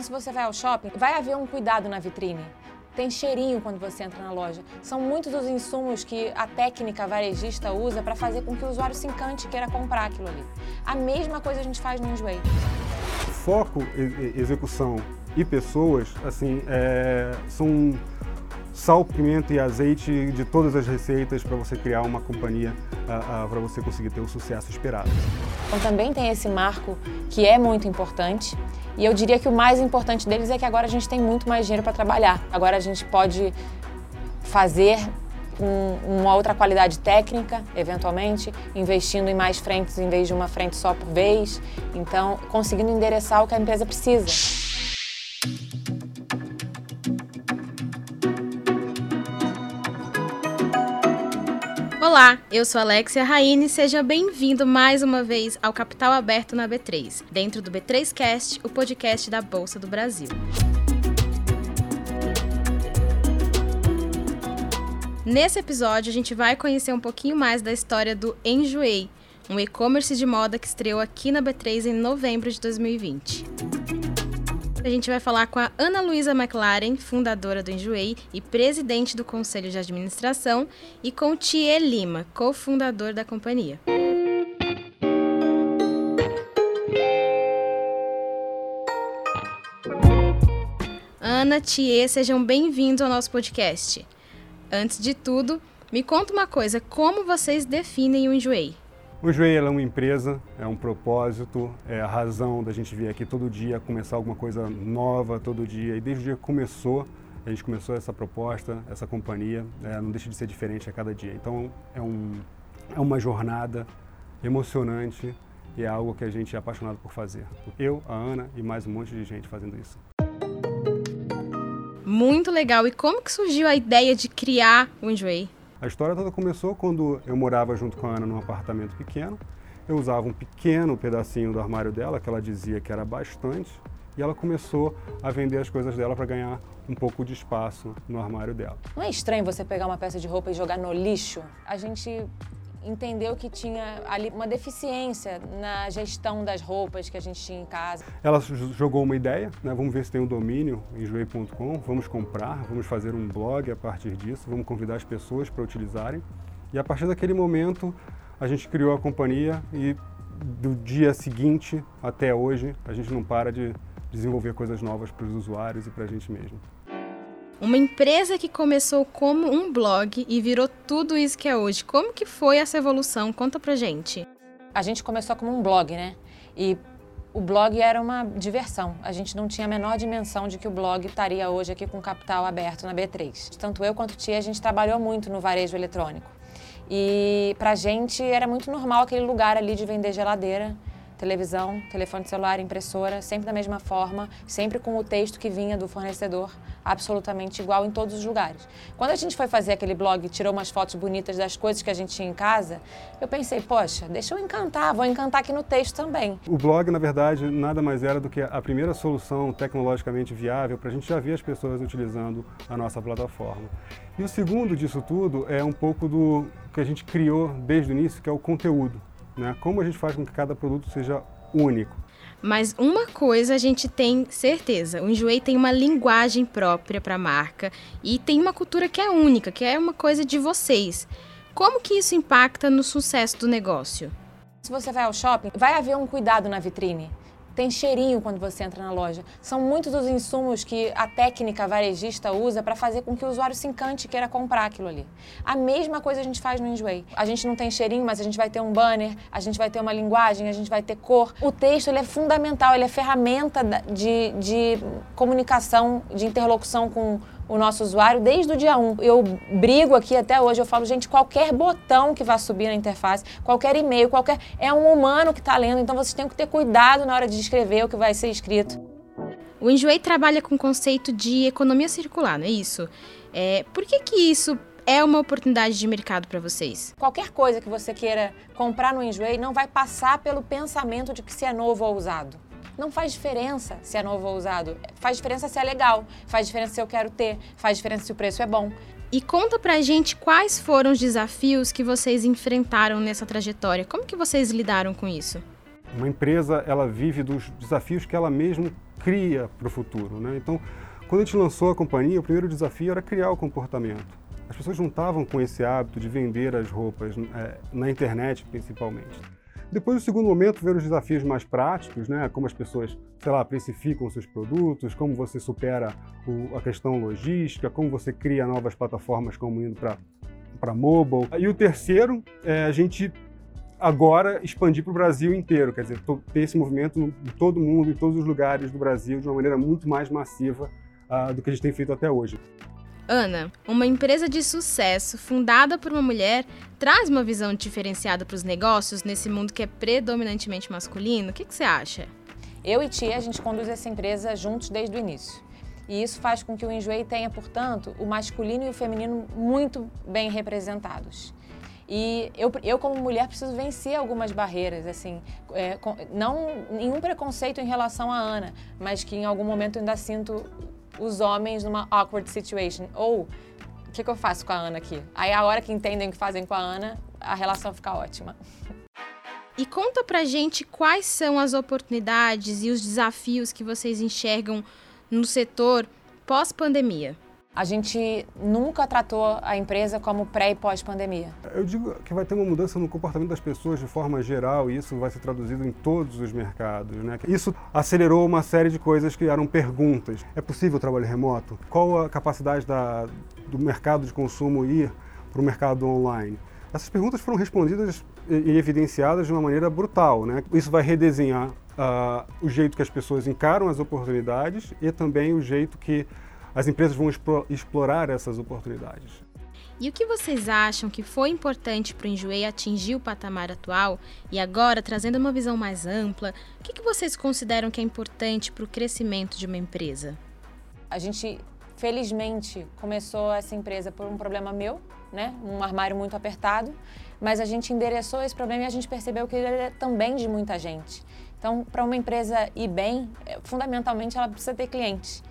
Se você vai ao shopping, vai haver um cuidado na vitrine. Tem cheirinho quando você entra na loja. São muitos dos insumos que a técnica varejista usa para fazer com que o usuário se encante e queira comprar aquilo ali. A mesma coisa a gente faz no Enjoei. Foco, execução e pessoas, assim, é, são sal, pimenta e azeite de todas as receitas para você criar uma companhia, para você conseguir ter o sucesso esperado. Então também tem esse marco que é muito importante. E eu diria que o mais importante deles é que agora a gente tem muito mais dinheiro para trabalhar. Agora a gente pode fazer um, uma outra qualidade técnica, eventualmente, investindo em mais frentes em vez de uma frente só por vez. Então, conseguindo endereçar o que a empresa precisa. Olá, eu sou Alexia Raine e seja bem-vindo mais uma vez ao Capital Aberto na B3, dentro do B3Cast, o podcast da Bolsa do Brasil. Nesse episódio, a gente vai conhecer um pouquinho mais da história do Enjoei, um e-commerce de moda que estreou aqui na B3 em novembro de 2020. A gente vai falar com a Ana Luísa McLaren, fundadora do Enjoei e presidente do Conselho de Administração, e com Thier Lima, cofundador da companhia. Ana, Thier, sejam bem-vindos ao nosso podcast. Antes de tudo, me conta uma coisa, como vocês definem o Enjoei? O Joelho é uma empresa, é um propósito, é a razão da gente vir aqui todo dia, começar alguma coisa nova todo dia. E desde o dia que começou, a gente começou essa proposta, essa companhia, é, não deixa de ser diferente a cada dia. Então é, um, é uma jornada emocionante e é algo que a gente é apaixonado por fazer. Eu, a Ana e mais um monte de gente fazendo isso. Muito legal. E como que surgiu a ideia de criar o Enjoy? A história toda começou quando eu morava junto com a Ana num apartamento pequeno. Eu usava um pequeno pedacinho do armário dela, que ela dizia que era bastante, e ela começou a vender as coisas dela para ganhar um pouco de espaço no armário dela. Não é estranho você pegar uma peça de roupa e jogar no lixo? A gente entendeu que tinha ali uma deficiência na gestão das roupas que a gente tinha em casa. Ela jogou uma ideia, né? vamos ver se tem um domínio em joei.com, vamos comprar, vamos fazer um blog a partir disso, vamos convidar as pessoas para utilizarem. E a partir daquele momento, a gente criou a companhia e do dia seguinte até hoje, a gente não para de desenvolver coisas novas para os usuários e para a gente mesmo. Uma empresa que começou como um blog e virou tudo isso que é hoje. Como que foi essa evolução? Conta pra gente. A gente começou como um blog, né? E o blog era uma diversão. A gente não tinha a menor dimensão de que o blog estaria hoje aqui com capital aberto na B3. Tanto eu quanto o Tia, a gente trabalhou muito no varejo eletrônico. E pra gente era muito normal aquele lugar ali de vender geladeira televisão, telefone celular, impressora, sempre da mesma forma, sempre com o texto que vinha do fornecedor, absolutamente igual em todos os lugares. Quando a gente foi fazer aquele blog e tirou umas fotos bonitas das coisas que a gente tinha em casa, eu pensei, poxa, deixa eu encantar, vou encantar aqui no texto também. O blog, na verdade, nada mais era do que a primeira solução tecnologicamente viável para a gente já ver as pessoas utilizando a nossa plataforma. E o segundo disso tudo é um pouco do que a gente criou desde o início, que é o conteúdo. Né? Como a gente faz com que cada produto seja único? Mas uma coisa a gente tem certeza: o Enjoei tem uma linguagem própria para a marca e tem uma cultura que é única, que é uma coisa de vocês. Como que isso impacta no sucesso do negócio? Se você vai ao shopping, vai haver um cuidado na vitrine tem cheirinho quando você entra na loja. São muitos dos insumos que a técnica varejista usa para fazer com que o usuário se encante e queira comprar aquilo ali. A mesma coisa a gente faz no Enjoy. A gente não tem cheirinho, mas a gente vai ter um banner, a gente vai ter uma linguagem, a gente vai ter cor. O texto ele é fundamental, ele é ferramenta de, de comunicação, de interlocução com o nosso usuário desde o dia 1. Eu brigo aqui até hoje, eu falo, gente, qualquer botão que vá subir na interface, qualquer e-mail, qualquer. É um humano que está lendo, então vocês têm que ter cuidado na hora de escrever o que vai ser escrito. O Enjoei trabalha com o conceito de economia circular, não é isso? É, por que, que isso é uma oportunidade de mercado para vocês? Qualquer coisa que você queira comprar no Enjoei não vai passar pelo pensamento de que se é novo ou usado. Não faz diferença se é novo ou usado. Faz diferença se é legal, faz diferença se eu quero ter, faz diferença se o preço é bom. E conta pra gente quais foram os desafios que vocês enfrentaram nessa trajetória. Como que vocês lidaram com isso? Uma empresa, ela vive dos desafios que ela mesma cria para o futuro. Né? Então, quando a gente lançou a companhia, o primeiro desafio era criar o comportamento. As pessoas não estavam com esse hábito de vender as roupas é, na internet, principalmente. Depois, no segundo momento, ver os desafios mais práticos, né? como as pessoas, sei lá, precificam seus produtos, como você supera o, a questão logística, como você cria novas plataformas como indo para mobile. E o terceiro, é a gente agora expandir para o Brasil inteiro, quer dizer, ter esse movimento em todo mundo, em todos os lugares do Brasil, de uma maneira muito mais massiva uh, do que a gente tem feito até hoje. Ana, uma empresa de sucesso fundada por uma mulher traz uma visão diferenciada para os negócios nesse mundo que é predominantemente masculino? O que, que você acha? Eu e Tia, a gente conduz essa empresa juntos desde o início. E isso faz com que o Enjoei tenha, portanto, o masculino e o feminino muito bem representados. E eu, eu como mulher, preciso vencer algumas barreiras, assim, é, não nenhum preconceito em relação à Ana, mas que em algum momento eu ainda sinto os homens numa awkward situation. Ou, o que, que eu faço com a Ana aqui? Aí a hora que entendem o que fazem com a Ana, a relação fica ótima. E conta pra gente quais são as oportunidades e os desafios que vocês enxergam no setor pós-pandemia. A gente nunca tratou a empresa como pré e pós-pandemia. Eu digo que vai ter uma mudança no comportamento das pessoas de forma geral e isso vai ser traduzido em todos os mercados. Né? Isso acelerou uma série de coisas que eram perguntas. É possível trabalho remoto? Qual a capacidade da, do mercado de consumo ir para o mercado online? Essas perguntas foram respondidas e evidenciadas de uma maneira brutal. Né? Isso vai redesenhar uh, o jeito que as pessoas encaram as oportunidades e também o jeito que as empresas vão explorar essas oportunidades. E o que vocês acham que foi importante para o Enjoei atingir o patamar atual? E agora, trazendo uma visão mais ampla, o que, que vocês consideram que é importante para o crescimento de uma empresa? A gente, felizmente, começou essa empresa por um problema meu, né? um armário muito apertado, mas a gente endereçou esse problema e a gente percebeu que ele é também de muita gente. Então, para uma empresa ir bem, é, fundamentalmente ela precisa ter clientes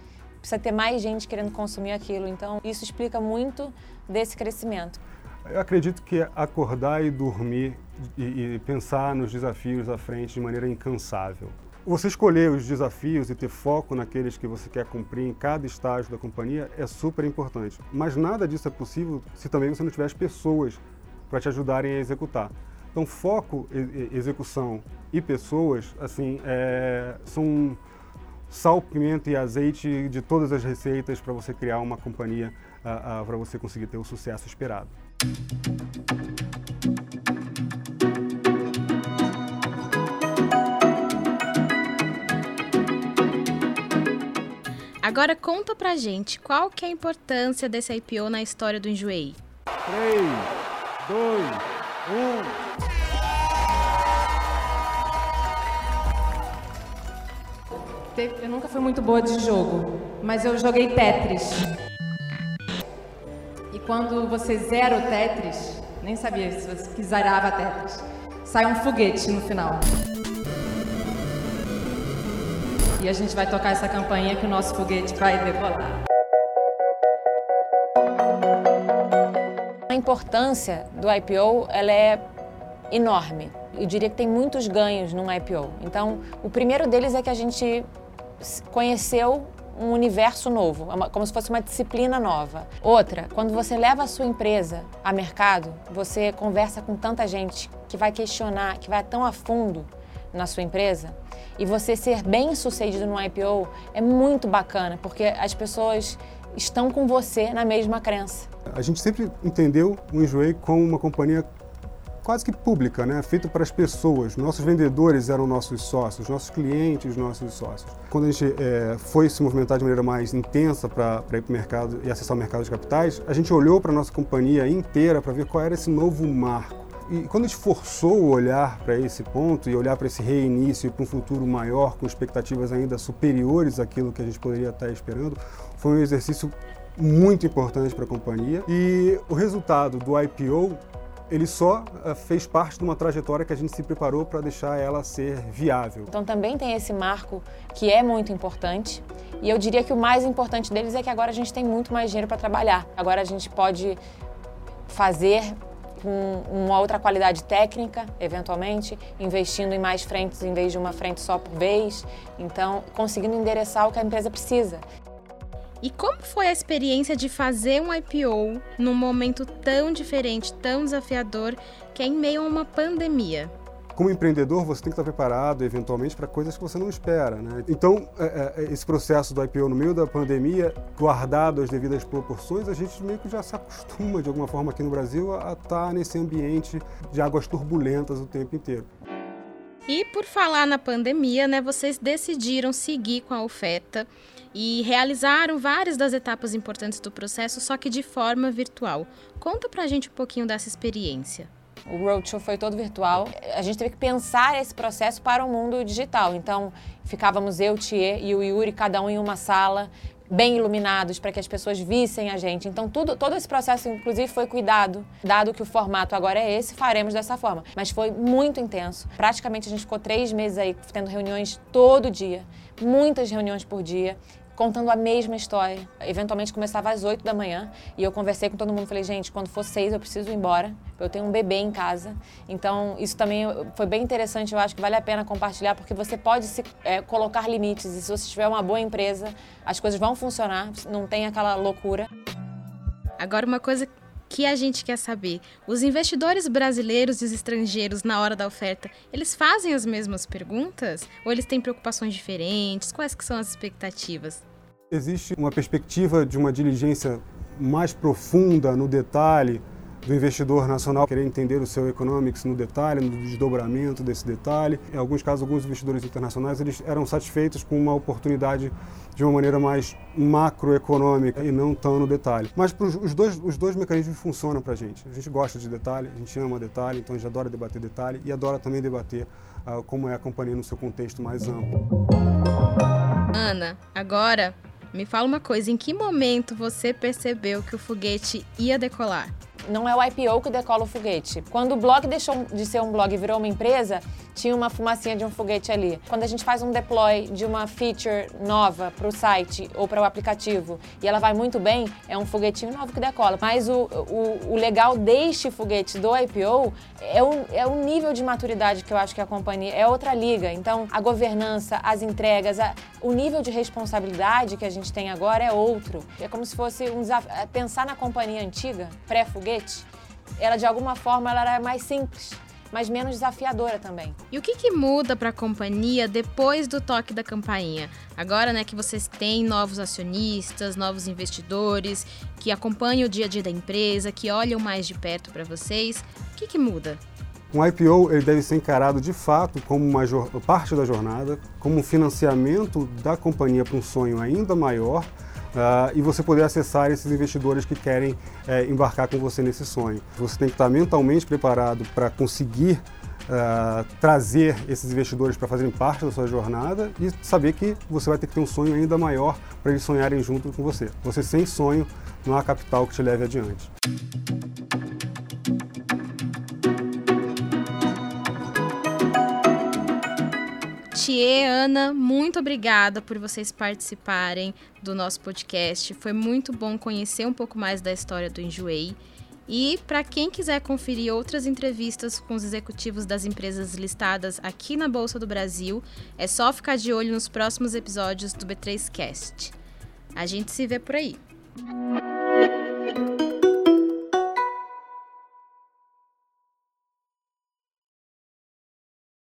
precisa ter mais gente querendo consumir aquilo. Então, isso explica muito desse crescimento. Eu acredito que acordar e dormir e, e pensar nos desafios à frente de maneira incansável. Você escolher os desafios e ter foco naqueles que você quer cumprir em cada estágio da companhia é super importante. Mas nada disso é possível se também você não tiver as pessoas para te ajudarem a executar. Então, foco, execução e pessoas, assim, é, são sal, pimenta e azeite de todas as receitas para você criar uma companhia, uh, uh, para você conseguir ter o sucesso esperado. Agora conta pra gente qual que é a importância desse IPO na história do Enjoei. 3, 2, 1... eu nunca fui muito boa de jogo, mas eu joguei Tetris. E quando você zera o Tetris, nem sabia se você que zerava Tetris, sai um foguete no final. E a gente vai tocar essa campanha que o nosso foguete vai decolar. A importância do IPO ela é enorme. Eu diria que tem muitos ganhos num IPO. Então, o primeiro deles é que a gente conheceu um universo novo, é como se fosse uma disciplina nova. Outra, quando você leva a sua empresa a mercado, você conversa com tanta gente que vai questionar, que vai tão a fundo na sua empresa, e você ser bem sucedido no IPO é muito bacana, porque as pessoas estão com você na mesma crença. A gente sempre entendeu o Enjoei como uma companhia quase que pública, né? feito para as pessoas. Nossos vendedores eram nossos sócios, nossos clientes, nossos sócios. Quando a gente é, foi se movimentar de maneira mais intensa para ir para o mercado e acessar o mercado de capitais, a gente olhou para a nossa companhia inteira para ver qual era esse novo marco. E quando a gente forçou o olhar para esse ponto e olhar para esse reinício e para um futuro maior, com expectativas ainda superiores àquilo que a gente poderia estar esperando, foi um exercício muito importante para a companhia. E o resultado do IPO ele só uh, fez parte de uma trajetória que a gente se preparou para deixar ela ser viável. Então também tem esse marco que é muito importante. E eu diria que o mais importante deles é que agora a gente tem muito mais dinheiro para trabalhar. Agora a gente pode fazer com uma outra qualidade técnica, eventualmente, investindo em mais frentes em vez de uma frente só por vez. Então, conseguindo endereçar o que a empresa precisa. E como foi a experiência de fazer um IPO num momento tão diferente, tão desafiador, que é em meio a uma pandemia? Como empreendedor, você tem que estar preparado, eventualmente, para coisas que você não espera. Né? Então, é, é, esse processo do IPO no meio da pandemia, guardado as devidas proporções, a gente meio que já se acostuma, de alguma forma, aqui no Brasil, a estar nesse ambiente de águas turbulentas o tempo inteiro. E por falar na pandemia, né, vocês decidiram seguir com a oferta e realizaram várias das etapas importantes do processo, só que de forma virtual. Conta pra gente um pouquinho dessa experiência. O roadshow foi todo virtual. A gente teve que pensar esse processo para o mundo digital. Então, ficávamos eu, Thier e o Yuri, cada um em uma sala, bem iluminados para que as pessoas vissem a gente. Então, tudo, todo esse processo, inclusive, foi cuidado. Dado que o formato agora é esse, faremos dessa forma. Mas foi muito intenso. Praticamente a gente ficou três meses aí tendo reuniões todo dia, muitas reuniões por dia contando a mesma história. Eventualmente começava às 8 da manhã e eu conversei com todo mundo, falei, gente, quando for 6 eu preciso ir embora, eu tenho um bebê em casa. Então, isso também foi bem interessante, eu acho que vale a pena compartilhar, porque você pode se, é, colocar limites e se você tiver uma boa empresa, as coisas vão funcionar, não tem aquela loucura. Agora, uma coisa que a gente quer saber. Os investidores brasileiros e os estrangeiros na hora da oferta, eles fazem as mesmas perguntas ou eles têm preocupações diferentes? Quais que são as expectativas? Existe uma perspectiva de uma diligência mais profunda no detalhe do investidor nacional querer entender o seu economics no detalhe, no desdobramento desse detalhe. Em alguns casos, alguns investidores internacionais eles eram satisfeitos com uma oportunidade de uma maneira mais macroeconômica e não tão no detalhe. Mas os dois, os dois mecanismos funcionam para a gente. A gente gosta de detalhe, a gente ama detalhe, então a gente adora debater detalhe e adora também debater uh, como é a companhia no seu contexto mais amplo. Ana, agora me fala uma coisa, em que momento você percebeu que o foguete ia decolar? não é o IPO que decola o foguete. Quando o blog deixou de ser um blog e virou uma empresa, tinha uma fumacinha de um foguete ali. Quando a gente faz um deploy de uma feature nova para o site ou para o aplicativo e ela vai muito bem, é um foguetinho novo que decola. Mas o, o, o legal deste foguete do IPO é o, é o nível de maturidade que eu acho que a companhia é outra liga. Então, a governança, as entregas, a, o nível de responsabilidade que a gente tem agora é outro. É como se fosse um desafio. É pensar na companhia antiga, pré-foguete, ela de alguma forma ela era mais simples mas menos desafiadora também. E o que, que muda para a companhia depois do toque da campainha? Agora, né, que vocês têm novos acionistas, novos investidores, que acompanham o dia a dia da empresa, que olham mais de perto para vocês, o que, que muda? Um IPO ele deve ser encarado de fato como uma parte da jornada, como um financiamento da companhia para um sonho ainda maior uh, e você poder acessar esses investidores que querem uh, embarcar com você nesse sonho. Você tem que estar mentalmente preparado para conseguir Uh, trazer esses investidores para fazerem parte da sua jornada e saber que você vai ter que ter um sonho ainda maior para eles sonharem junto com você. Você sem sonho não há capital que te leve adiante. Thier, Ana, muito obrigada por vocês participarem do nosso podcast. Foi muito bom conhecer um pouco mais da história do Enjoei. E para quem quiser conferir outras entrevistas com os executivos das empresas listadas aqui na Bolsa do Brasil, é só ficar de olho nos próximos episódios do B3Cast. A gente se vê por aí.